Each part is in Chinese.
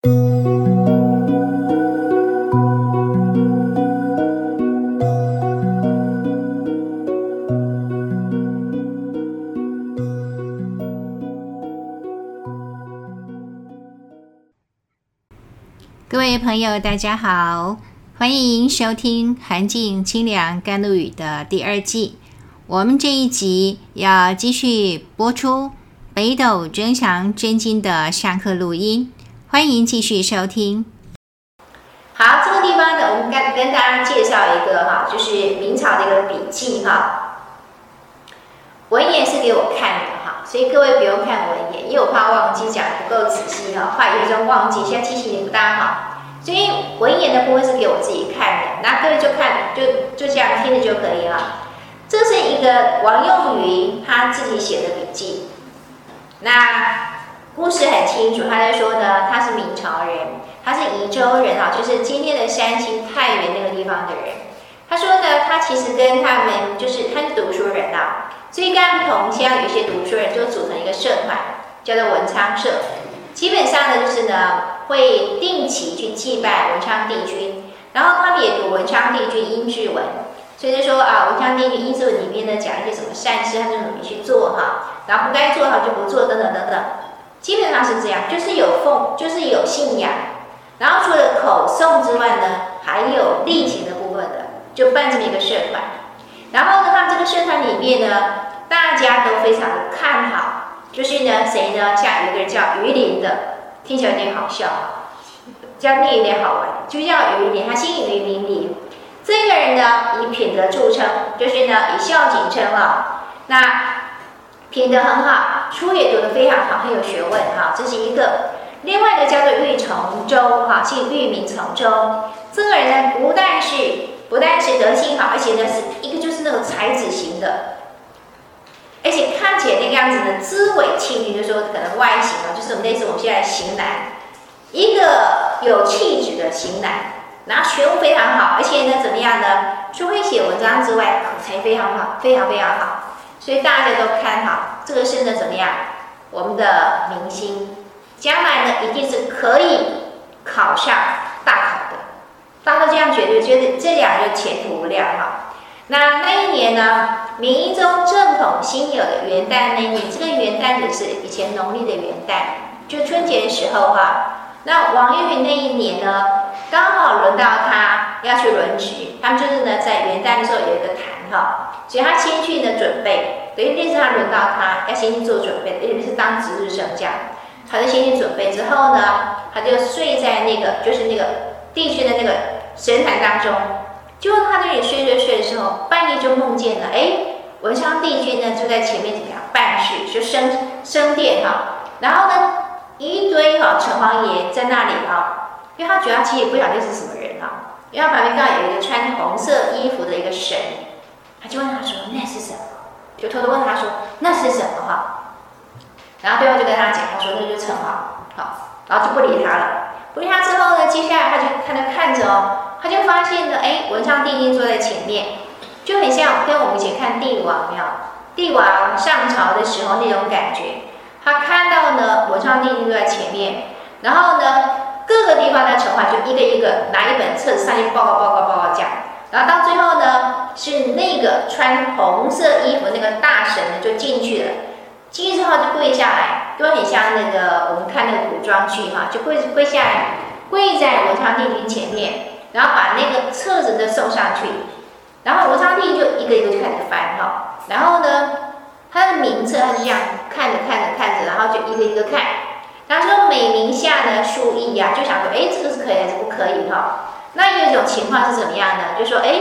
各位朋友，大家好，欢迎收听《寒静清凉甘露雨》的第二季。我们这一集要继续播出《北斗真强真经》的上课录音，欢迎继续收听。好，这个地方呢，我们跟跟大家介绍一个哈，就是明朝的一个笔记哈。文言是给我看的哈，所以各位不用看文言，因为我怕忘记讲不够仔细哈，怕有时候忘记，现在记性也不大好。所以文言的部分是给我自己看的，那各位就看，就就这样听着就可以了。这是一个王用云他自己写的笔记，那故事很清楚，他在说呢，他是明朝人，他是宜州人啊，就是今天的山西太原那个地方的人。他说呢，他其实跟他们就是他是读书人啊，所以跟他们同乡有些读书人就组成一个社团，叫做文昌社。基本上呢，就是呢会定期去祭拜文昌帝君，然后他们也读文昌帝君阴志文，所以就说啊，文昌帝君阴志文里面呢讲一些什么善事，他就努力去做哈，然后不该做的就不做，等等等等，基本上是这样，就是有奉，就是有信仰，然后除了口诵之外呢，还有力行的部分的，就办这么一个社团，然后呢，他这个社团里面呢，大家都非常的看好。就是呢，谁呢？像有一个人叫鱼鳞的，听起来有点好笑，叫那有点好玩，就叫鱼鳞，他姓鱼名鳞。这个人呢，以品德著称，就是呢以孝谨称啊。那品德很好，书也读得非常好，很有学问哈。这是一个。另外一个叫做玉从周哈，姓玉名从周。这个人呢，不但是不但是德性好，而且呢是一个就是那种才子型的。而且看起来那个样子呢，姿纬庆俊，就说可能外形啊，就是我们类似我们现在型男，一个有气质的型男，然后学问非常好，而且呢怎么样呢？除会写文章之外，口才非常好，非常非常好，所以大家都看好这个是呢怎么样？我们的明星，将来呢一定是可以考上大考的，大家都这样觉得，觉得这两个前途无量哈。那那一年呢，明宗正统新有的元旦那年，这个元旦就是以前农历的元旦，就春节的时候哈。那王用云那一年呢，刚好轮到他要去轮值，他们就是呢在元旦的时候有一个谈哈，所以他先去呢准备，等于那是他轮到他要先去做准备，因为是当值日生这样，他就先去准备之后呢，他就睡在那个就是那个地区的那个神坛当中。就他在那里睡睡睡的时候，半夜就梦见了，哎，文昌帝君呢就在前面怎么样办事，就升升殿哈，然后呢一堆哈城隍爷在那里哈，因为他觉得他其实也不晓得是什么人哈，因为他旁边刚好有一个穿红色衣服的一个神，他就问他说那是什么？就偷偷问他说那是什么哈？然后对方就跟他讲，他说那就是城隍，好，然后就不理他了，不理他之后呢，接下来他就他就看着哦。他就发现了，哎，文昌帝君坐在前面，就很像跟我们以前看帝王庙，帝王上朝的时候那种感觉。他看到呢，文昌帝君坐在前面，然后呢，各个地方的城隍就一个一个拿一本册子上去报告报告报告讲，然后到最后呢，是那个穿红色衣服那个大神呢就进去了，进去之后就跪下来，都很像那个我们看那个古装剧哈，就跪跪下来，跪在文昌帝君前面。然后把那个册子都送上去，然后文昌帝君就一个一个就开始翻哈，然后呢，他的名册他是这样看着看着看着，然后就一个一个看，然后说每名下呢书一呀，就想说，哎，这个是可以还是不可以哈？那有一种情况是怎么样呢？就说，哎，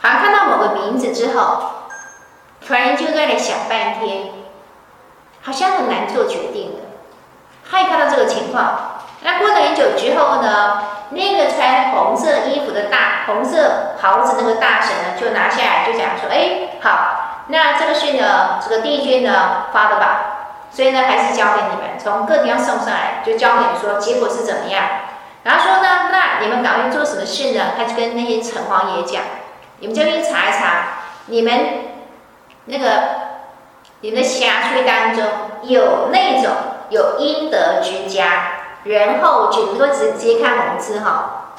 好像看到某个名字之后，突然就在那里想半天，好像很难做决定的。他也看到这个情况，那过了很久之后呢？那个穿红色衣服的大红色袍子那个大神呢，就拿下来就讲说：“哎，好，那这个是呢，这个帝君呢发的吧？所以呢，还是交给你们，从各地方送上来，就交给你说结果是怎么样。然后说呢，那你们赶快做什么事呢？他就跟那些城隍爷讲：你们这边查一查，你们那个你们的辖区当中有那种有阴德之家。”仁厚志，你说直直接看文字哈，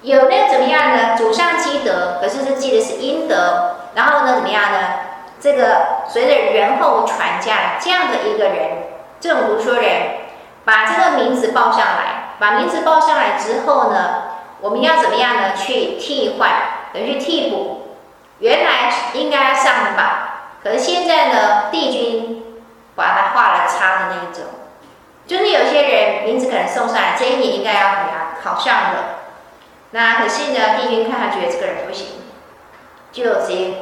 有那个怎么样呢？祖上积德，可是是积的是阴德，然后呢怎么样呢？这个随着人后传家这样的一个人，这种读书人，把这个名字报上来，把名字报上来之后呢，我们要怎么样呢？去替换，等于去替补，原来应该上的榜，可是现在呢，帝君把它画了叉的那一种，就是有些人名字可能送上来，这一年应该要怎么样考上的，那可是呢，帝君看他觉得这个人不行，就直接。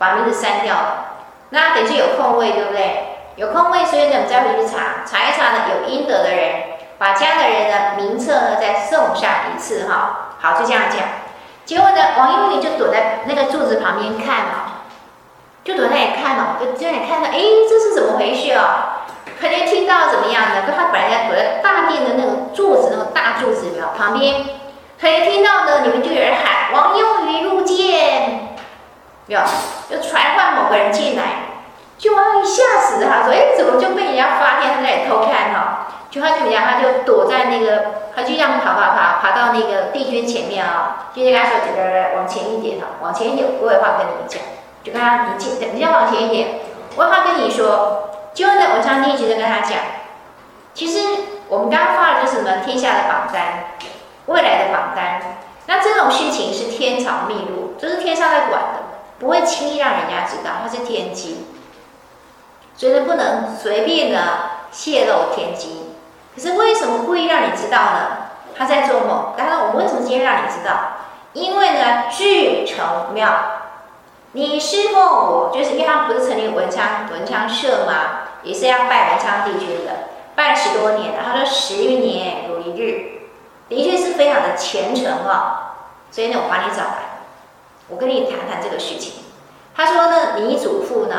把名字删掉了，那等于有空位，对不对？有空位，所以呢，我们再回去查，查一查呢，有阴德的人，把家的人的名册呢再送上一次哈。好，就这样讲。结果呢，王幼龄就躲在那个柱子旁边看嘛，就躲在那里看嘛，就在那里看到，哎，这是怎么回事啊？他就听到怎么样呢？跟他本来在躲在大殿的那个柱子，那个大柱子没有旁边，他一听到呢，你们就有人喊王幼龄入见。有，就传唤某个人进来，就王幼龄吓死了。他说：“哎，怎么就被人家发现他在偷看哈？”就他怎么样，他就躲在那个，他就这样爬爬爬，爬到那个帝君前面啊。就跟他说：“来来来，往前一点哈，往前一点，我有话跟你们讲。”就跟他你进，你要往前一点，我有话跟你说。就呢，文昌帝君就跟他讲：“其实我们刚刚发的就是什么天下的榜单，未来的榜单。那这种事情是天朝秘录，就是天上在管的。”不会轻易让人家知道，它是天机，所以呢，不能随便的泄露天机。可是为什么故意让你知道呢？他在做梦。当然，我们为什么今天让你知道？因为呢，聚诚庙，你师父我就是因为他不是成立文昌文昌社吗？也是要拜文昌帝君的，拜十多年了。他说十余年如一日，的确是非常的虔诚啊。所以呢，我把你找来。我跟你谈谈这个事情。他说呢，你祖父呢，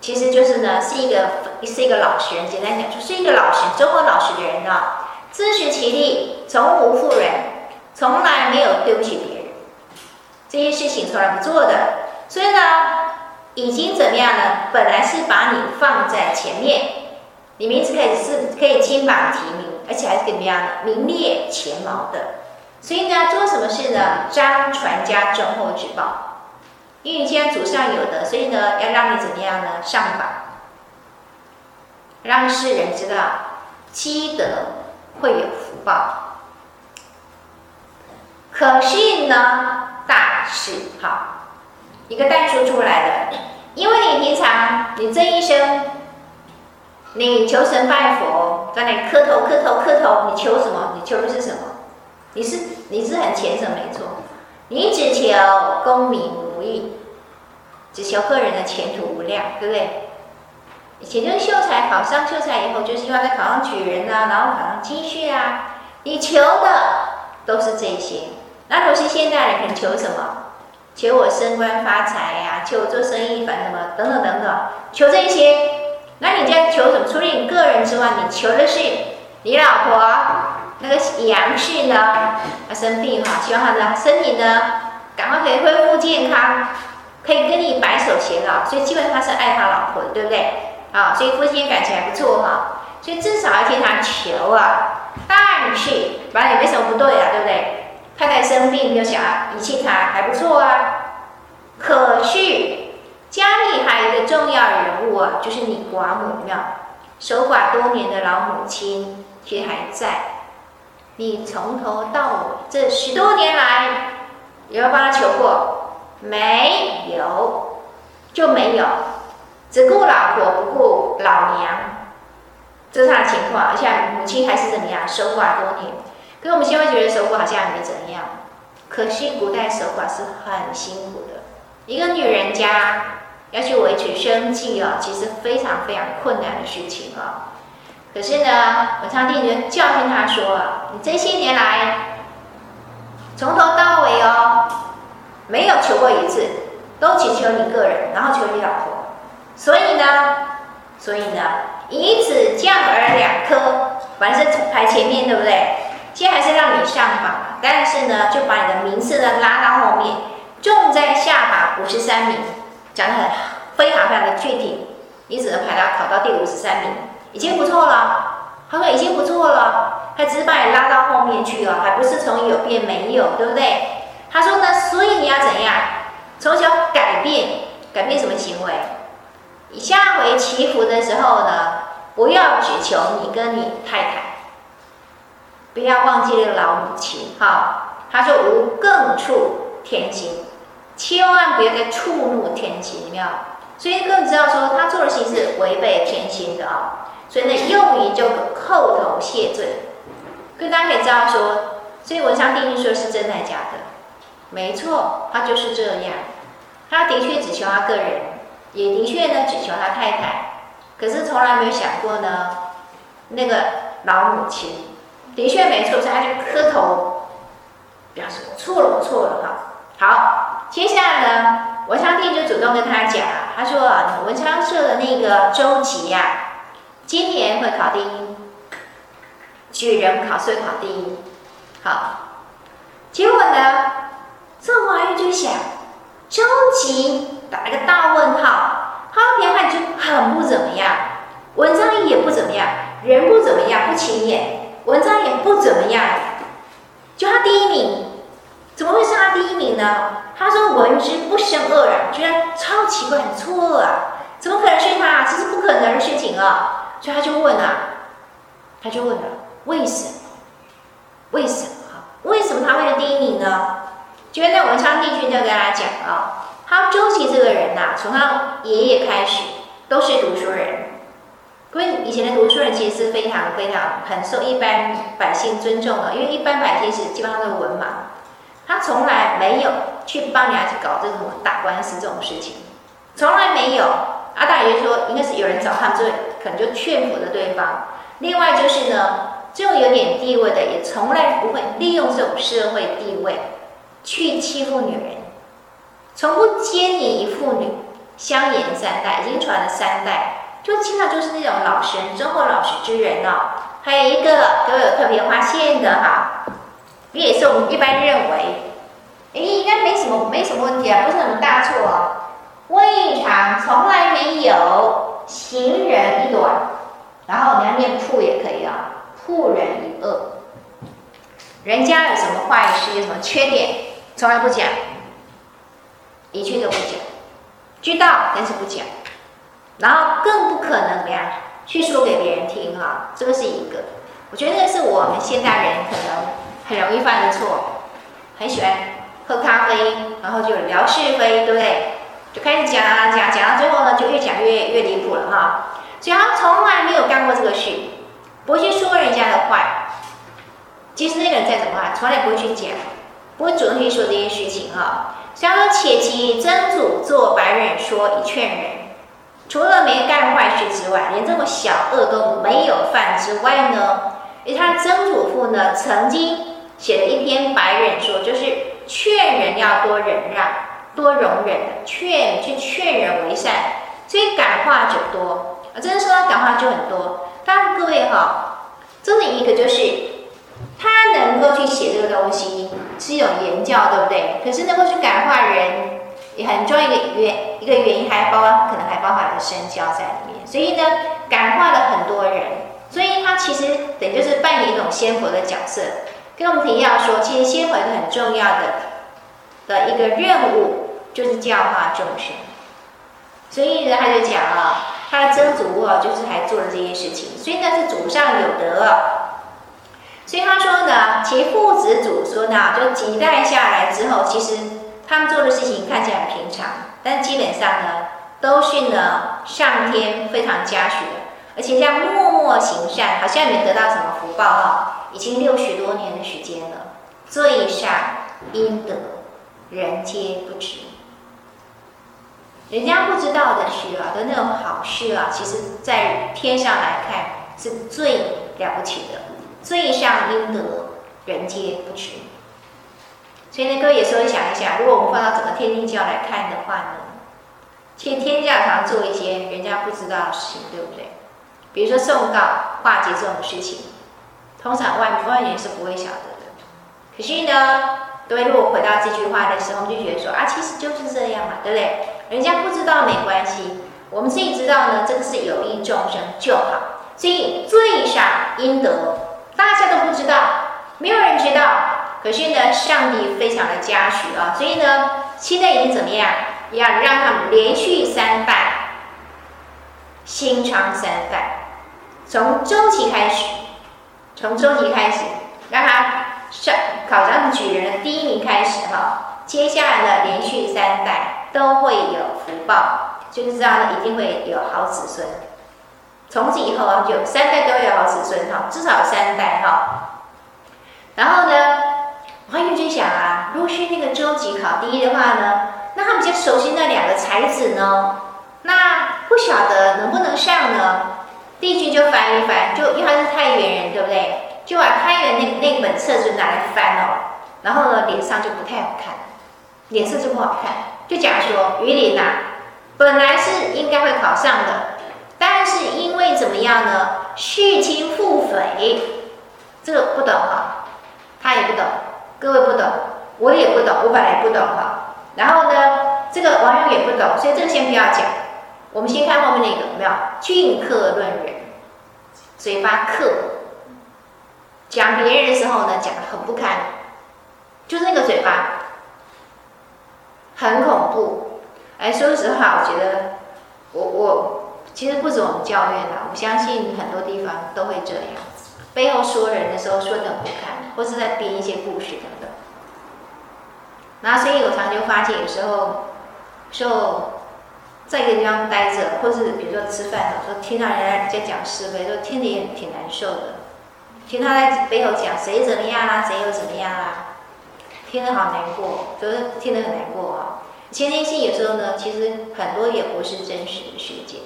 其实就是呢，是一个是一个老实人。简单讲，就是一个老实、忠厚老实的人呢，自食其力，从无负人，从来没有对不起别人，这些事情从来不做的。所以呢，已经怎么样呢？本来是把你放在前面，你名字可以是可以金榜题名，而且还是怎么样呢？名列前茅的。所以呢，做什么事呢？张传家忠厚之报。因为你既然祖上有的，所以呢，要让你怎么样呢？上榜，让世人知道积德会有福报。可是呢，大事好，一个代书出来了。因为你平常你这一生，你求神拜佛，在那磕头磕头磕头，你求什么？你求的是什么？你是你是很虔诚，没错。你只求功名如意，只求个人的前途无量，对不对？以前就是秀才考上秀才以后，就是希望再考上举人啊，然后考上进士啊。你求的都是这些。那如果是现代人可能求什么？求我升官发财呀、求我做生意反什么等等等等，求这些。那你在求什么？除了你个人之外，你求的是你老婆。那个杨氏呢，他生病哈，希望他的身体呢，赶快可以恢复健康，可以跟你白首偕老。所以基本上是爱他老婆的，对不对？啊，所以夫妻感情还不错哈。所以至少要听他求啊。但是反正也没什么不对啊，对不对？太太生病就想遗弃他，还不错啊。可是家里还有一个重要人物啊，就是你寡母庙，守寡多年的老母亲，其实还在。你从头到尾这十多年来，有没有帮他求过？没有，就没有，只顾老婆不顾老娘，这是他的情况。而且母亲还是怎么样，守寡多年。可是我们现在觉得守寡好像也没怎样，可惜古代守寡是很辛苦的。一个女人家要去维持生计啊，其实非常非常困难的事情啊。可是呢，文昌帝君教训他说：“你这些年来，从头到尾哦，没有求过一次，都只求你个人，然后求你老婆。所以呢，所以呢，以此降而两科，反正是排前面，对不对？现在还是让你上榜，但是呢，就把你的名次呢拉到后面，重在下榜五十三名，讲得很非常非常的具体，你只能排到考到第五十三名。”已经不错了，他说已经不错了。他只是把你拉到后面去了，还不是从有变没有，对不对？他说呢，所以你要怎样？从小改变，改变什么行为？你下回祈福的时候呢，不要只求你跟你太太，不要忘记了老母亲。好，他说无更触天心，千万不要再触怒天心，有没有？所以更知道说他做的事情是违背天心的啊。所以呢，用于就叩头谢罪。所以大家可以知道说，所以文昌帝君说是真的假的？没错，他就是这样。他的确只求他个人，也的确呢只求他太太，可是从来没有想过呢，那个老母亲的确没错，所以他就磕头表示我错了，我错了哈。好，接下来呢，文昌帝就主动跟他讲，他说文昌社的那个周吉呀、今年会考第一，举人考试考第一。好，结果呢，这王玉就想。周吉打了个大问号，他偏看就很不怎么样，文章也不怎么样，人不怎么样，不起眼，文章也不怎么样，就他第一名，怎么会是他第一名呢？他说闻之不生恶人，觉得超奇怪，很错愕啊，怎么可能是他啊？这是不可能的事情啊！所以他就问啊，他就问了，为什么？为什么？为什么他会是第一名呢？就在文昌帝君就跟他讲啊、他周琦这个人呐、啊，从他爷爷开始都是读书人，因为以前的读书人其实是非常非常很受一般百姓尊重的，因为一般百姓是基本上都是文盲，他从来没有去帮人家去搞这种打官司这种事情，从来没有。阿大爷说，应该是有人找他们，就可能就劝服了对方。另外就是呢，这种有点地位的，也从来不会利用这种社会地位。去欺负女人，从不奸淫于妇女，相沿三代，已经传了三代，就经常就是那种老实、忠厚老实之人哦。还有一个都有特别发现的哈，也是我们一般认为，诶，应该没什么没什么问题啊，不是什么大错哦。胃肠从来没有行人一短，然后你要念铺也可以啊，铺人一恶，人家有什么坏事，有什么缺点。从来不讲，一句都不讲，知道但是不讲，然后更不可能怎么样去说给别人听哈，这个是一个，我觉得这是我们现代人可能很容易犯的错，很喜欢喝咖啡，然后就聊是非，对不对？就开始讲啊讲，讲到最后呢，就越讲越越离谱了哈。所以他从来没有干过这个事，不会去说人家的坏，即使那个人再怎么坏，从来不会去讲。不会主动去说这些事情哈，所以他说：“且其曾祖做白人说以劝人，除了没干坏事之外，连这么小恶都没有犯之外呢，因为他曾祖父呢曾经写了一篇白忍说，就是劝人要多忍让、多容忍的劝，去劝人为善，所以感化者多啊。真的说他感化就很多。当然各位哈，这里一个就是。”他能够去写这个东西是一种言教，对不对？可是能够去感化人，也很重要一个原一个原因，还包可能还包含了身教在里面。所以呢，感化了很多人，所以他其实等于就是扮演一种鲜活的角色。跟我们提要说，其实仙佛一个很重要的的一个任务就是教化众生。所以呢，他就讲啊，他的曾祖啊，就是还做了这些事情，所以呢是祖上有德。所以他说呢，其父子祖孙呢，就几代下来之后，其实他们做的事情看起来很平常，但基本上呢，都是呢上天非常嘉许的，而且这样默默行善，好像没得到什么福报哈，已经六十多年的时间了，罪善应得，人皆不知，人家不知道的事啊，的那种好事啊，其实在天上来看是最了不起的。罪上应得，人皆不知。所以呢，各位有时候想一想，如果我们放到整个天帝教来看的话呢，其实天教常做一些人家不知道的事情，对不对？比如说诵誥、化解这种事情，通常外外人是不会晓得的。可是呢，对如果回到这句话的时候，我们就觉得说啊，其实就是这样嘛，对不对？人家不知道没关系，我们自己知道呢，这个是有益众生就好。所以罪上应得。大家都不知道，没有人知道。可是呢，上帝非常的嘉许啊，所以呢，现在已经怎么样？要让他们连续三代，兴昌三代，从周期开始，从周期开始，让他上考上举人的第一名开始哈。接下来呢，连续三代都会有福报，就是知道呢，一定会有好子孙。从此以后啊，就三代都有好子孙哈，至少三代哈。然后呢，王允就想啊，如果是那个周吉考第一的话呢，那他们就熟悉那两个才子呢，那不晓得能不能上呢？帝君就翻一翻，就因为他是太原人，对不对？就把太原那那本册子拿来翻哦，然后呢，脸上就不太好看，脸色就不好看，就讲说：于林呐，本来是应该会考上的，但是因为怎么样呢？弑亲父匪，这个不懂哈，他也不懂，各位不懂，我也不懂，我本来也不懂哈。然后呢，这个网友也不懂，所以这个先不要讲。我们先看后面那个有没有？俊客论人，嘴巴刻，讲别人的时候呢，讲得很不堪，就是那个嘴巴，很恐怖。哎，说实话，我觉得我我其实不止我们教院啦，我相信很多地方都会这样，背后说人的时候说得很不堪，或是在编一些故事等等。那所以我常就发现，有时候就在一个地方待着，或是比如说吃饭的时候，听到人家在讲是非，就听得也挺难受的。听他在背后讲谁怎么样啊，谁又怎么样啊，听得好难过，就是听得很难过啊。前天性有时候呢，其实很多也不是真实的事件，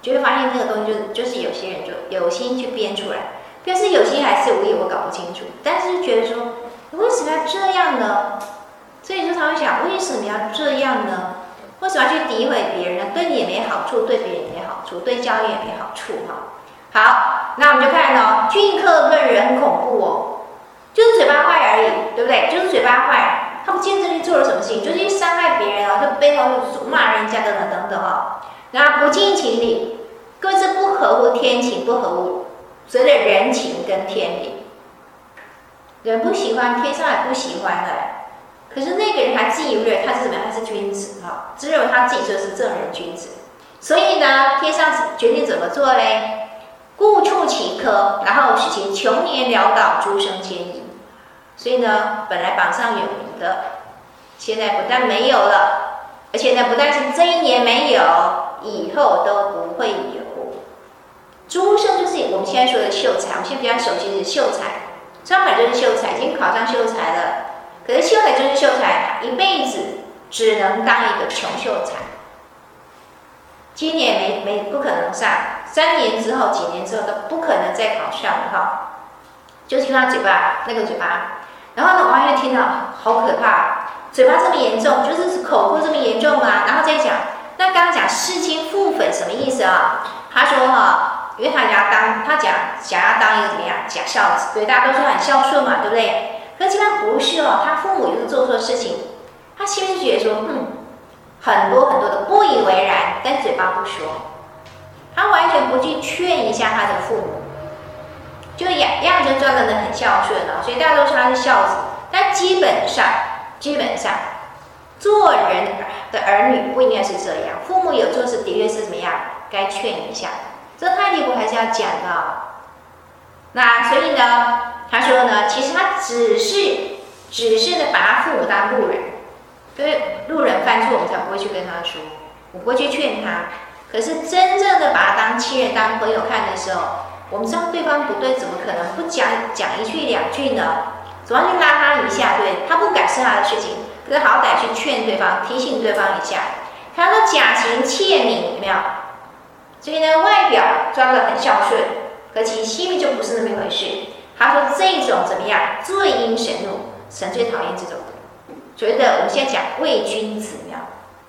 就会发现这个东西就是就是有些人就有心去编出来，但是有心还是无意，我搞不清楚。但是觉得说，为什么要这样呢？所以就常会想，为什么要这样呢？为什么要去诋毁别人呢？对你也没好处，对别人也没好处，对教育也没好处哈。好，那我们就看哦，俊客论人很恐怖哦，就是嘴巴坏而已，对不对？就是嘴巴坏，他不见证你做了什么事情，就是去伤害别人啊，就背后骂人家等等等等哈。然后不近情理，各自不合乎天情，不合乎所谓的人情跟天理，人不喜欢，天上也不喜欢的。可是那个人还自以为他是怎么样？他是君子哈，只有他自己说是正人君子。所以呢，天上决定怎么做嘞？故触其科，然后使其穷年潦倒，诸生迁移。所以呢，本来榜上有名的，现在不但没有了，而且呢，不但是这一年没有，以后都不会有。诸生就是我们现在说的秀才，我们现在比较熟悉的是秀才，张柏就是秀才，已经考上秀才了。可是秀才就是秀才，一辈子只能当一个穷秀才。今年没没不可能上，三年之后、几年之后都不可能再考上了哈。就听他嘴巴那个嘴巴，然后呢，王月听到好可怕，嘴巴这么严重，就是口误这么严重吗？然后再讲，那刚刚讲弑亲父粉什么意思啊？他说哈，因为他想要当，他讲想要当一个怎么样假孝子，对，大家都说很孝顺嘛，对不对？可是他不是哦，他父母就是做错事情，他心里觉得说，嗯，很多很多的不以为然，但嘴巴不说，他完全不去劝一下他的父母，就样样就装的很孝顺哦，所以大家都说他是孝子，但基本上基本上做人的儿女不应该是这样，父母有做事的确是怎么样，该劝一下，这态度我还是要讲的。那所以呢，他说呢，其实他只是，只是呢，把他父母当路人，因为路人犯错，我们才不会去跟他说，我不会去劝他。可是真正的把他当亲人、当朋友看的时候，我们知道对方不对，怎么可能不讲讲一句两句呢？总要去拉他一下，对，他不敢是他的事情，可是好歹去劝对方、提醒对方一下。他说假情窃名，有没有？所以呢，外表装得很孝顺。可其心里就不是那么一回事。他说这种怎么样？最阴神怒，神最讨厌这种。觉得我们现在讲伪君子，没有？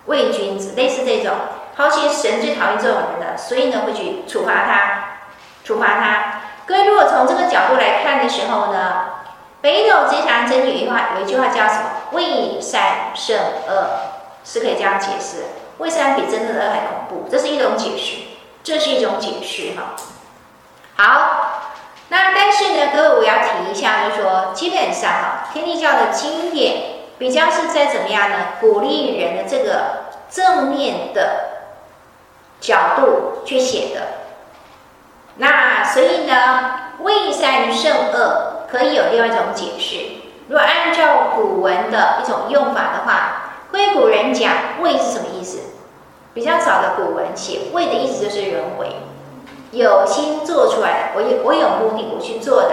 伪君子类似这种，好其实神最讨厌这种人的，所以呢会去处罚他，处罚他。各位如果从这个角度来看的时候呢，北斗之强真理有一句话，有一句话叫什么？伪善胜恶，是可以这样解释。伪善比真正的恶还恐怖，这是一种解释，这是一种解释哈。好，那但是呢，各位我要提一下，就是说，基本上哈，天地教的经典比较是在怎么样呢？鼓励人的这个正面的角度去写的。那所以呢，未善胜恶可以有另外一种解释。如果按照古文的一种用法的话，归古人讲“为”是什么意思？比较早的古文写“为”的意思就是人为，有心做出来的。我有我有目的，我去做的，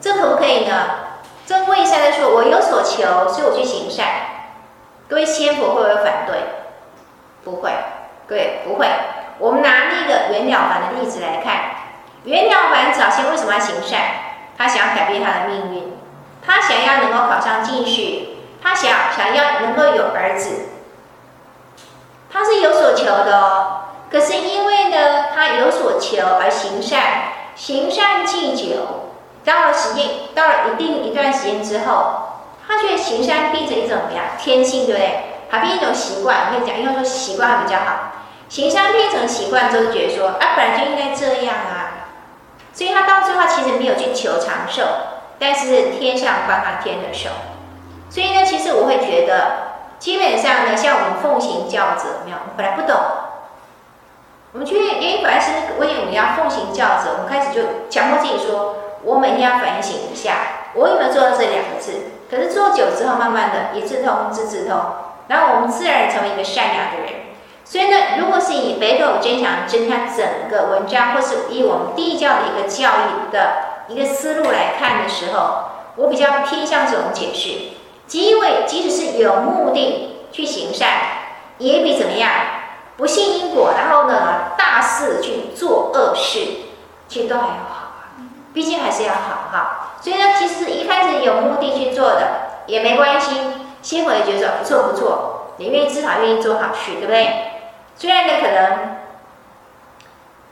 这可不可以呢？这未善的说，我有所求，所以我去行善。各位仙佛会不会反对？不会，各位不会。我们拿那个袁了凡的例子来看，袁了凡早先为什么要行善？他想要改变他的命运。他想要能够考上进士，他想想要能够有儿子，他是有所求的哦。可是因为呢，他有所求而行善，行善既久，到了时间，到了一定一段时间之后，他觉得行善变成一种怎么样？天性，对不对？它变一种习惯。我跟你讲，应该说习惯比较好。行善变成习惯之后，觉得说啊，本来就应该这样啊，所以他到最后其实没有去求长寿。但是天上帮他添了寿，所以呢，其实我会觉得，基本上呢，像我们奉行教则，没有，我本来不懂，我们去，诶，本来是为我们要奉行教则，我们开始就强迫自己说，我每天要反省一下，我有没有做到这两个字？可是做久之后，慢慢的，一字通，字字通，然后我们自然成为一个善良的人。所以呢，如果是以北斗真强针他整个文章，或是以我们地教的一个教育的。一个思路来看的时候，我比较偏向这种解释。即因为即使是有目的去行善，也比怎么样不信因果，然后呢大肆去做恶事，其实都还要好啊。毕竟还是要好哈。所以呢，其实一开始有目的去做的也没关系，心里觉得不错不错，你愿意至少愿意做好事，对不对？虽然呢可能。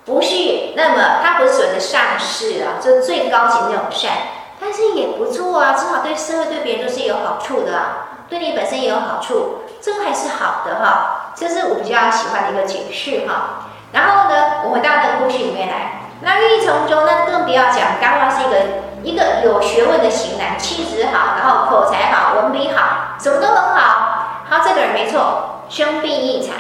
不是，那么它不是所谓的善事啊，就最高级那种善，但是也不错啊，至少对社会对别人都是有好处的啊，对你本身也有好处，这个还是好的哈，这是我比较喜欢的一个解释哈。然后呢，我回到这个故事里面来，那郁从中那更不要讲，刚刚是一个一个有学问的型男，气质好，然后口才好，文笔好，什么都很好，好，这个人没错，生并异才。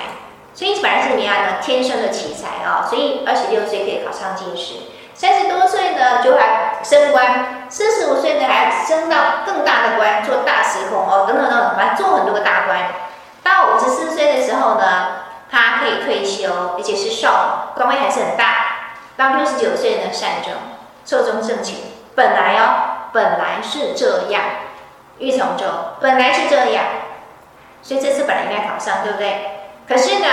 所以本来是怎么样呢？天生的奇才啊、所以二十六岁可以考上进士，三十多岁呢就还升官，四十五岁呢还升到更大的官，做大司空哦，等等等等，反正做很多个大官。到五十四岁后呢，他可以退休，而且是少，官位还是很大。到六十九岁呢，善终，寿终正寝。本来哦，本来是这样，郁从中本来是这样，所以这次本来应该考上，对不对？可是呢，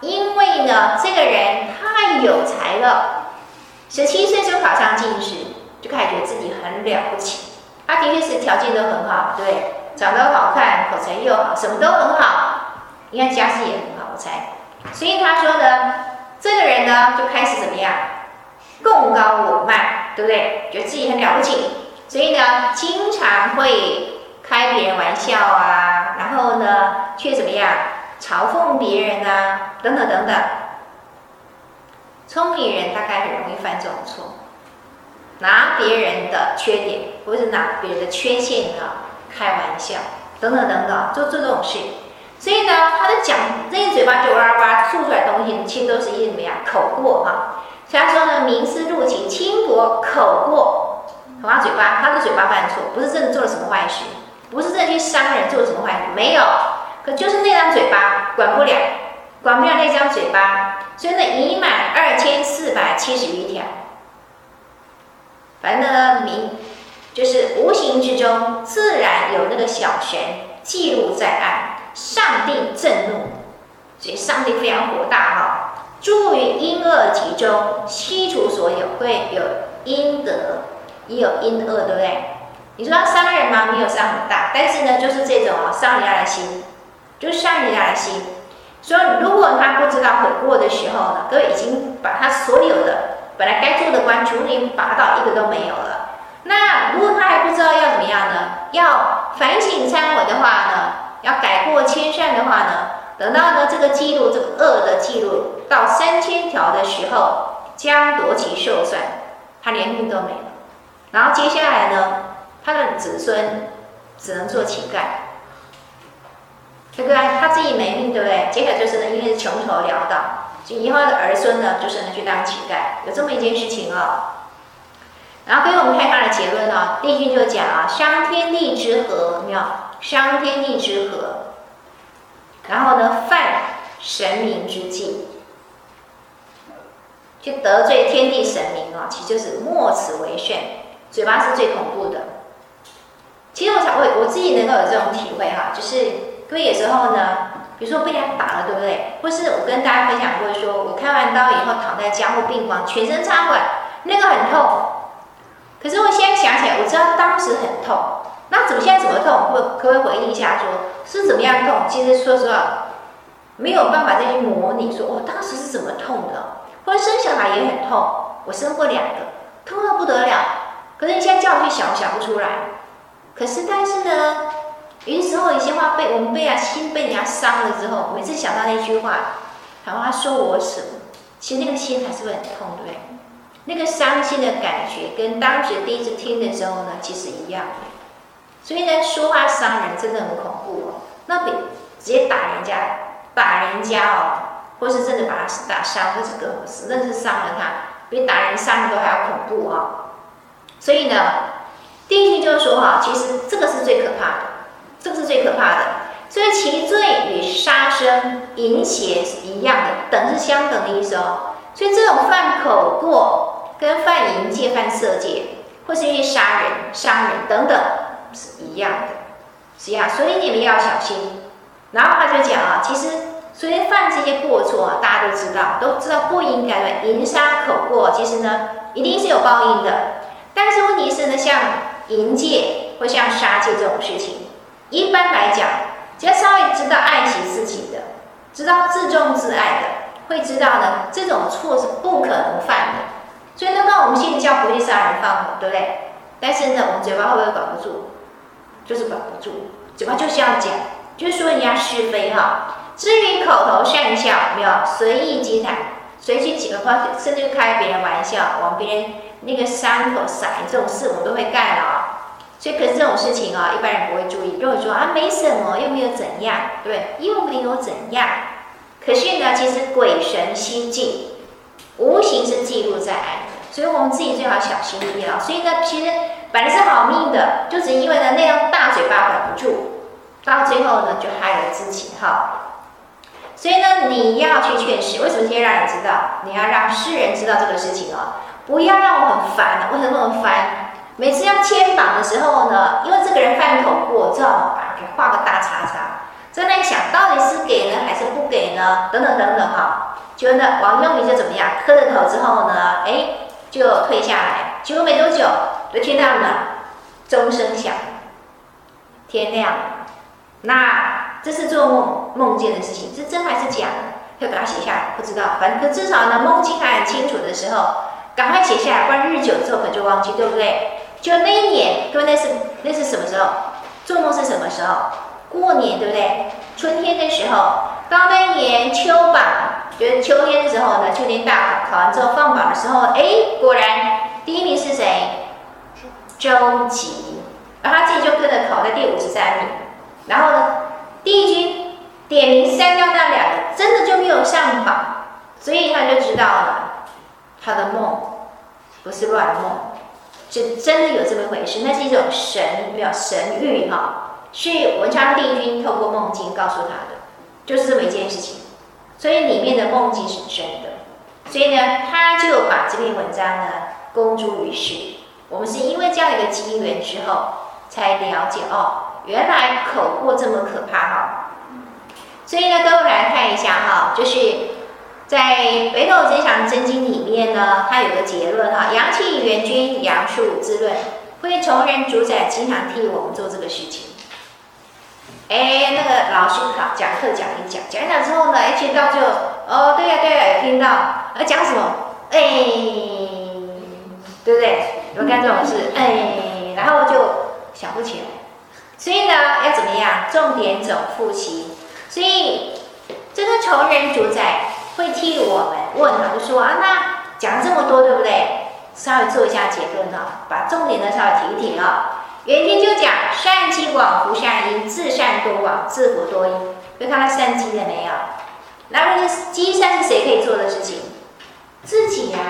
因为呢，这个人太有才了，十七岁就考上进士，就开始觉得自己很了不起。他的确是条件都很好，对？长得好看，口才又好，什么都很好。你看家世也很好，我猜。所以他说呢，这个人呢就开始怎么样，贡高我慢，对不对？觉得自己很了不起，所以呢，经常会开别人玩笑啊，然后呢，却怎么样？嘲讽别人啊，等等等等。聪明人大概很容易犯这种错，拿别人的缺点或者拿别人的缺陷啊开玩笑，等等等等，就做这种事。所以呢，他的讲这些嘴巴就哇哇吐出来东西，其实都是一些什么呀口过哈。所以说呢，明思路径，轻薄口过，他嘴巴，他的嘴巴犯错，不是真的做了什么坏事，不是真的去伤人，做了什么坏事，没有。可就是那张嘴巴管不了，管不了那张嘴巴，所以呢，已满二千四百七十余条。反正呢，明就是无形之中自然有那个小神记录在案，上帝震怒，所以上帝非常火大哈，诸于阴恶集中，悉除所有，会有阴德，也有阴恶，对不对？你说他伤人吗？没有伤很大，但是呢，就是这种啊，伤人家的心。就是伤人家的心，所以如果他不知道悔过的时候呢，各位已经把他所有的本来该做的官全部拔到一个都没有了。那如果他还不知道要怎么样呢？要反省忏悔的话呢，要改过迁善的话呢，等到呢这个记录这个恶的记录到三千条的时候，将夺其寿算，他连命都没了。然后接下来呢，他的子孙只能做乞丐，对不对？他自己没命，对不对？接下来就是呢，因为是穷愁潦倒，就以后的儿孙呢，就是能去当乞丐，有这么一件事情哦。然后给我们看他的结论呢，立训就讲啊，伤天地之和，没有？伤天地之和，然后呢，犯神明之忌，就得罪天地神明啊，其实就是莫此为甚，嘴巴是最恐怖的。其实我才会我自己能够有这种体会哈，就是各位有时候呢，比如说被人打了，对不对？或是我跟大家分享过说，我开完刀以后躺在加护病房，全身插管，那个很痛。可是我现在想起来，我知道当时很痛。那怎么现在怎么痛？会可不可以回应一下说，是怎么样痛？其实说实话，没有办法再去模拟说，我当时是怎么痛的。或者生小孩也很痛，我生过两个，痛到不得了。可是你现在叫我去想，我想不出来。可是但是呢，有时候有些话被我们被啊心被人家伤了之后，每次想到那句话，然后他说我什么，其实那个心还是会很痛，对不对？那个伤心的感觉跟当时第一次听的时候呢，其实一样。所以呢，说话伤人真的很恐怖哦。那比直接打人家、打人家哦，或是真的把他打伤，或是更死，那是伤了他，比打人伤的都还要恐怖哦。所以呢，第一句就是说哈，其实这个是最可怕的，这个是最可怕的。所以其罪与杀生、淫邪是一样的，等是相等的意思哦。所以这种犯口过。跟犯淫戒、犯色戒，或是一些杀人、伤人等等是一样的，是一样。所以你们要小心。然后他就讲啊，其实所以犯这些过错啊，大家都知道，都知道不应该的。淫杀口过，其实呢，一定是有报应的。但是问题是呢，像淫戒或像杀戒这种事情，一般来讲，只要稍微知道爱惜自己的，知道自重自爱的，会知道呢，这种错是不可能犯的。所以呢，那我们信教不会杀人放火，对不对？但是呢，我们嘴巴会不会管不住？就是管不住，嘴巴就是要讲，就是说人家是非哈。至于口头善笑，没有随意讥谈，随去几个话，甚至开别人玩笑，往别人那个伤口撒盐这种事，我们都会干啊。所以，可是这种事情啊，一般人不会注意，就会说啊，没什么，又没有怎样，对不对？又没有怎样。可是呢，其实鬼神心境。无形是记录在案，所以我们自己最好小心一点哦。所以呢，其实本来是好命的，就只因为呢那样大嘴巴管不住，到最后呢就害了自己哈。所以呢，你要去劝世，为什么先让人知道？你要让世人知道这个事情哦，不要让我很烦。为什么那么烦？每次要牵访的时候呢，因为这个人犯口过，知道吗？给画个大叉叉，在那想到底是给呢还是不给呢？等等等等哈。就呢，王永明就怎么样？磕了头之后呢，哎，就退下来。结果没多久，就听到了钟声响，天亮。那这是做梦梦见的事情，是真还是假？要把它写下来，不知道。反正至少呢，梦境还很清楚的时候，赶快写下来，不然日久之后可就忘记，对不对？就那一年，对，那是那是什么时候？做梦是什么时候？过年，对不对？春天的时候，到那一年秋榜。就是秋天的时候呢，秋天大考，考完之后放榜的时候，哎，果然第一名是谁？周吉，而他自己就跟着考在第五十三名。然后呢，帝君点名删掉那两个，真的就没有上榜，所以他就知道了，他的梦不是乱梦，是真的有这么一回事。那是一种神，没有神諭哈，是文昌帝君透过梦境告诉他的，就是这么一件事情。所以里面的梦境是真的，所以呢，他就把这篇文章呢公诸于世。我们是因为这样一个机缘之后，才了解哦，原来口过这么可怕哈。所以呢，各位来看一下哈，就是在《北斗真祥真经》里面呢，它有个结论哈：阳气元君，阳数滋润，会从人主宰，经常替我们做这个事情。哎，那个老师好讲课讲一讲，讲一讲之后呢，哎，听到就哦，对呀、啊、对呀、啊，有听到，呃，讲什么？哎，对不对？有干这种事，哎，然后就想不起来，所以呢，要怎么样？重点总复习。所以这个穷人主宰会替我们问，就说啊，那讲这么多，对不对？稍微做一下结论哈，把重点呢稍微提一提啊。原先就讲善积广福善因，自善多广，自福多因。有看到善积了没有？那么积善是谁可以做的事情？自己呀、啊，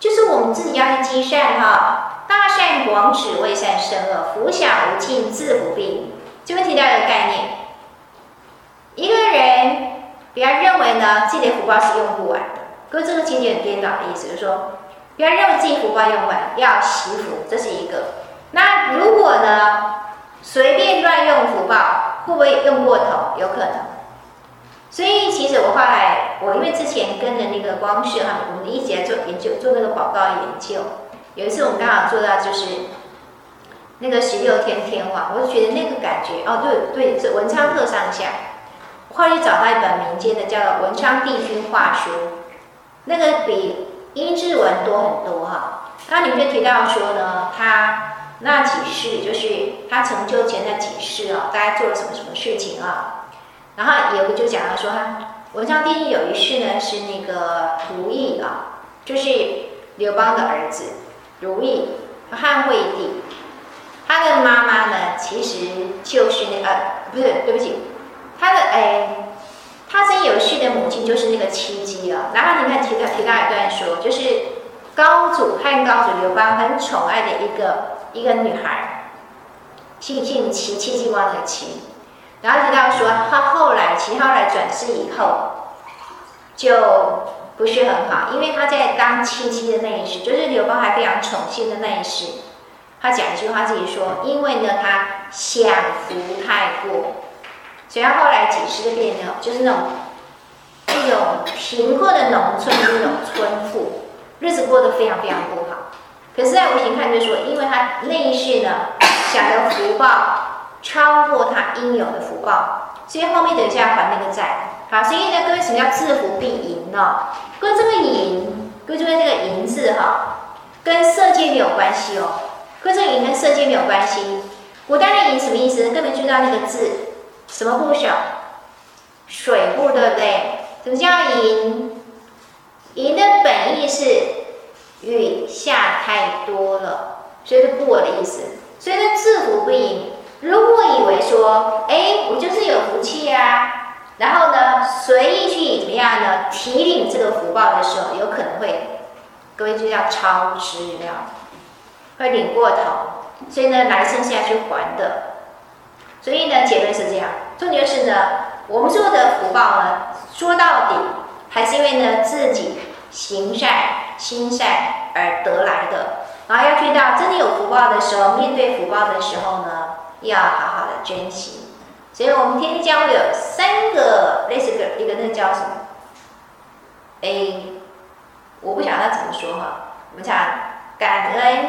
就是我们自己要去积善哈。大善广止，为善生恶，福享无尽，自福必盈。这边提到一个概念，一个人不要认为呢自己的福报是用不完的，跟这个经典颠倒的意思，就是说不要认为自己福报用不完，要惜福，这是一个。那如果呢随便乱用福报，会不会用过头？有可能。所以其实我后来，我因为之前跟着那个光绪哈，我们一起来做研究，做那个宝誥研究。有一次我们刚好做到就是那个十六天天王，我就觉得那个感觉哦，对对，是文昌特上下。后来找到一本民间的叫做《文昌帝君话说》，那个比阴騭文多很多哈。那里面就提到说呢，他那几世就是他成就前的几世啊，大概做了什么什么事情啊。然后有一个就讲到说，文章第一有一世呢是那个如意啊，就是刘邦的儿子。如意，汉惠帝，他的妈妈呢，其实就是那呃，不是，对不起，他的哎，他曾有序的母亲就是那个戚姬啊。然后你看提到提到一段说，就是高祖汉高祖刘邦很宠爱的一个一个女孩，姓姓戚，戚继光的戚。然后提到说，他后来其实后来转世以后，就。不是很好，因为他在当戚姬的那一世，就是刘邦还非常宠幸的那一世，他讲一句话自己说，因为呢他享福太过，所以他后来几世就变成就是那种那种贫困的农村的那种村妇，日子过得非常非常不好。可是，在无形看就说，因为他内世呢享的福报超过他应有的福报，所以后面等一下还那个债。好，所以呢，各位什么叫自福必赢呢？跟这个盈，跟这个这个赢字哈，跟色界没有关系哦。跟这个赢跟色界没有关系。古代的赢什么意思？各位知道那个字，什么部首？水部，对不对？什么叫赢”？“赢的本意是雨下太多了，所以是过的意思。所以呢，自福不盈。如果以为说，哎，我就是有福气呀。然后呢，随意去怎么样呢？提领这个福报的时候，有可能会，各位就叫超支，有没有？会领过头，所以呢，来生是要去还的。所以呢，结论是这样。重点是呢，我们做的福报呢，说到底还是因为呢自己行善、心善而得来的。然后要知道，真的有福报的时候，面对福报的时候呢，要好好的珍惜。所以我们天地教会有三个类似的，一个那个叫什么？哎，我不晓得怎么说哈。我们讲感恩、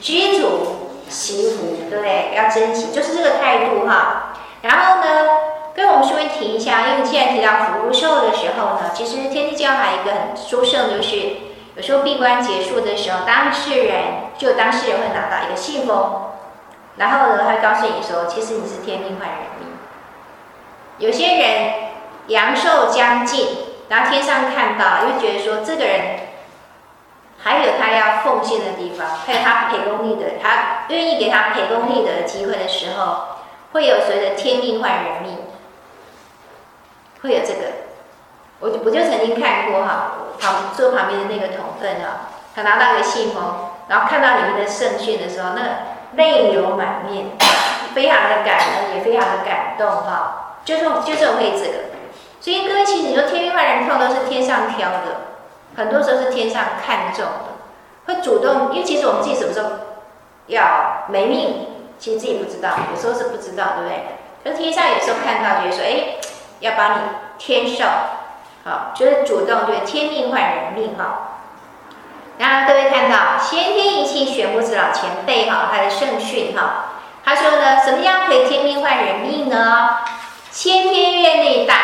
知足、惜福，对？要珍惜，就是这个态度哈。然后呢，跟我们稍微提一下，因为既然提到福寿的时候呢，其实天地教还有一个很殊胜，就是有时候闭关结束的时候，当事人就当事人会拿到一个信封，然后呢，他会告诉你说，其实你是天命换人命。有些人阳寿将尽，然后天上看到，又觉得说这个人还有他要奉献的地方，还有他培功立德，他愿意给他培功立德的机会的时候，会有随着天命换人命，会有这个。我就我就曾经看过哈，旁坐旁边的那个同分啊，他拿到一个信封，然后看到里面的圣训的时候，那泪流满面，非常的感恩，也非常的感动哈。就是就这种会这个，所以各位其实你说天命换人命都是天上挑的，很多时候是天上看中的，会主动，因为其实我们自己什么时候要没命，其实自己不知道，有时候是不知道，对不对？可是天上有时候看到，觉得说，哎，要帮你天寿，好，就是主动对天命换人命哈。然后各位看到先天一气玄母子老前辈哈，他的圣训哈，他说呢，什么样可以天命换人命呢？先天愿力大，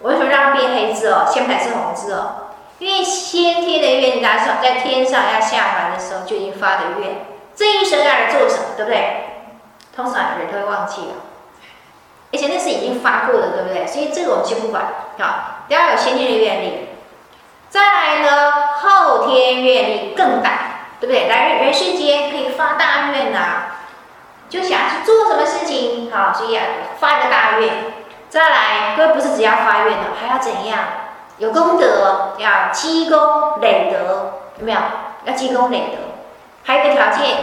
我为什么让它变黑字哦？先排是红字哦，因为先天的愿力大，是在天上要下凡的时候就已经发的愿，这一生要来做什么，对不对？通常人都会忘记了，而且那是已经发过的，对不对？所以这个我们先不管。好，第二有先天的愿力，再来呢，后天愿力更大，对不对？来人世间可以发大愿呐、就想去做什么事情，好，所以要发个大愿。再来，各位不是只要发愿的，还要怎样？有功德，要积功累德，有没有？要积功累德。还有一个条件，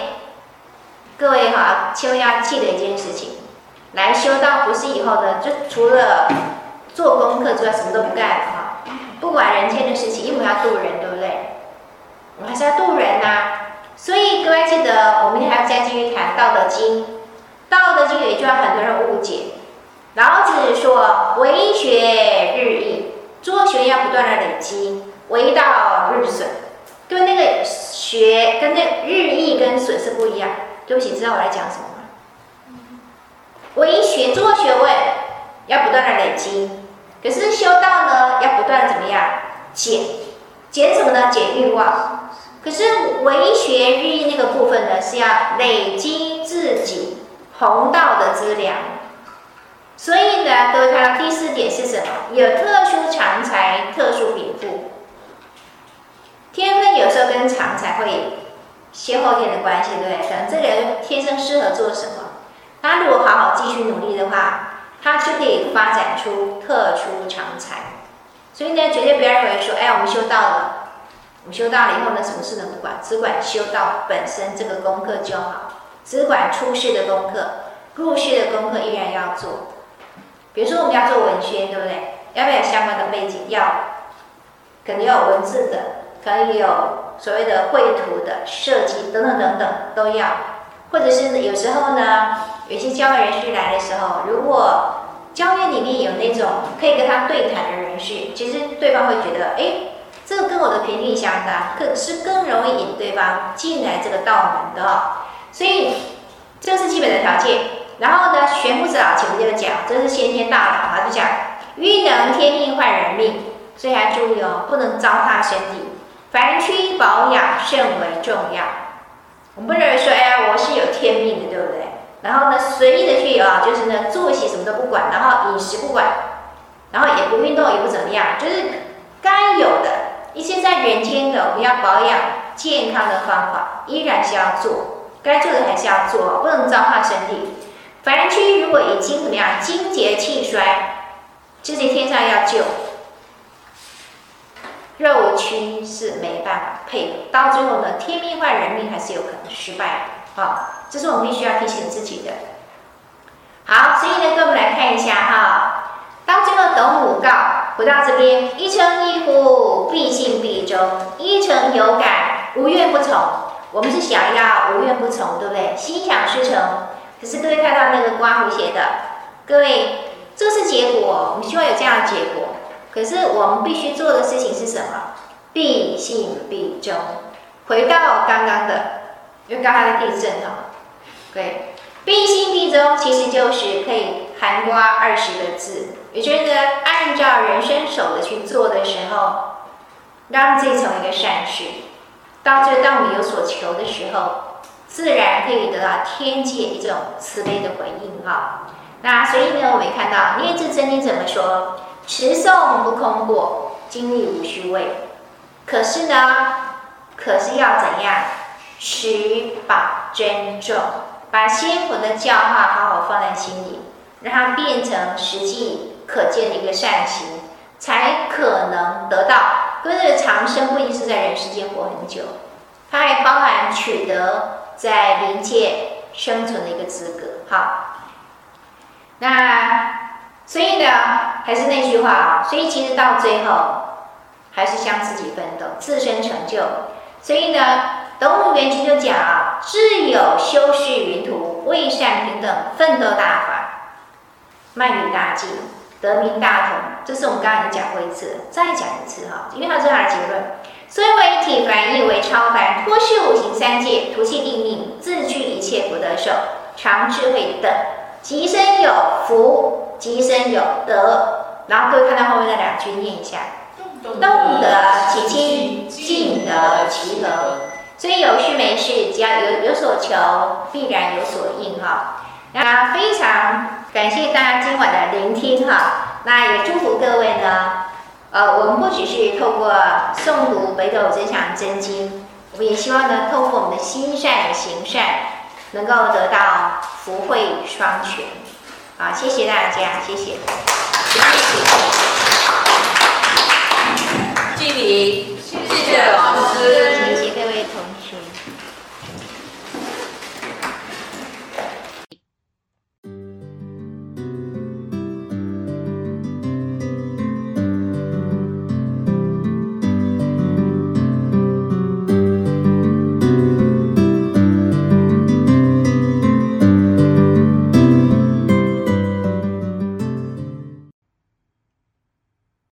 各位哈，千万要记得一件事情：来修道不是以后的，就除了做功课之外，什么都不干哈。不管人间的事情，因为要度人，对不对？我们还是要度人呐、所以各位记得，我们还要再继续谈《道德经》。《道德经》有一句话，很多人误解。老子说：“为学日益，做学要不断的累积，为道日损。”跟那个学跟那日益跟损是不一样。对不起，知道我来讲什么？为学做学问要不断的累积，可是修道呢，要不断怎么样减？减什么呢？减欲望。可是为学日益那个部分呢，是要累积自己弘道的资粮。所以呢，各位看到第四点是什么？有特殊长才、特殊禀赋。天分有时候跟长才会先后天的关系，对不对？可能这个人天生适合做什么？他如果好好继续努力的话，他就可以发展出特殊长才。所以呢，绝对不要认为说，哎，我们修道了，我们修道了以后呢，什么事都不管，只管修道本身这个功课就好，只管出世的功课，入世的功课依然要做。比如说，我们要做文宣，对不对？要不要有相关的背景？要，肯定要有文字的，可以有所谓的绘图的设计等等等等都要。或者是有时候呢，有些教会人士来的时候，如果教会里面有那种可以跟他对谈的人士，其实对方会觉得，哎，这个跟我的频率相当，更是更容易引对方进来这个道门的。所以，这是基本的条件。然后呢，玄夫子老前面就讲，这是先天大脑，他就讲，欲能天命换人命，所以还注意哦，不能糟蹋身体，凡区保养甚为重要。我们不能说，哎呀，我是有天命的，对不对？然后呢，随意的去啊，就是呢，作息什么都不管，然后饮食不管，然后也不运动，也不怎么样，就是该有的一些在人间的我们要保养健康的方法，依然是要做，该做的还是要做，不能糟蹋身体。凡人区如果已经怎么样，精竭气衰，这些天上要救，肉躯是没办法配合，到最后呢，天命换人命还是有可能失败的。好，这是我们必须要提醒自己的。好，所以呢，跟我们来看一下哈，到最后斗母告，回到这边，一诚一呼，必信必忠，一诚有感，无怨不从。我们是想要无怨不从，对不对？心想事成。可是各位看到那个刮胡写的，各位，这是结果，我们希望有这样的结果。可是我们必须做的事情是什么？必信必忠。回到刚刚的，因为刚才的地震哈，对，必信必忠其实就是可以含括二十个字，也就是按照人生守的去做的时候，让自己成为一个善事，到最后当我们有所求的时候。自然可以得到天界一种慈悲的回应哈。那所以呢，我们看到《廿字真经》怎么说？持诵不空过，经历无虚位。可是呢，可是要怎样？持宝珍重，把先佛的教化好好放在心里，让它变成实际可见的一个善行，才可能得到。跟着长生不一定是在人世间活很久，它还包含取得。在灵界生存的一个资格，好。那所以呢，还是那句话啊，所以其实到最后还是向自己奋斗，自身成就。所以呢，斗母元君就讲啊，自有修世云图，为善平等，奋斗大法，卖履大进，得名大同。这是我们刚刚已经讲过一次，再讲一次哈，因为它是它的结论。虽为体凡，亦为超凡，脱去五行三界，图气定命，自具一切福德寿，常智慧等，即生有福，即生有德。然后各位看到后面那两句，念一下：动得其亲，静得其和。所以有事没事，只要有有所求，必然有所应哈、哦。那非常感谢大家今晚的聆听哈、哦，那也祝福各位呢。呃，我们不只是透过诵读《北斗真相真经》，我们也希望呢，透过我们的心善行善，能够得到福慧双全。啊，谢谢大家，谢谢。谢谢。敬礼，谢谢老师。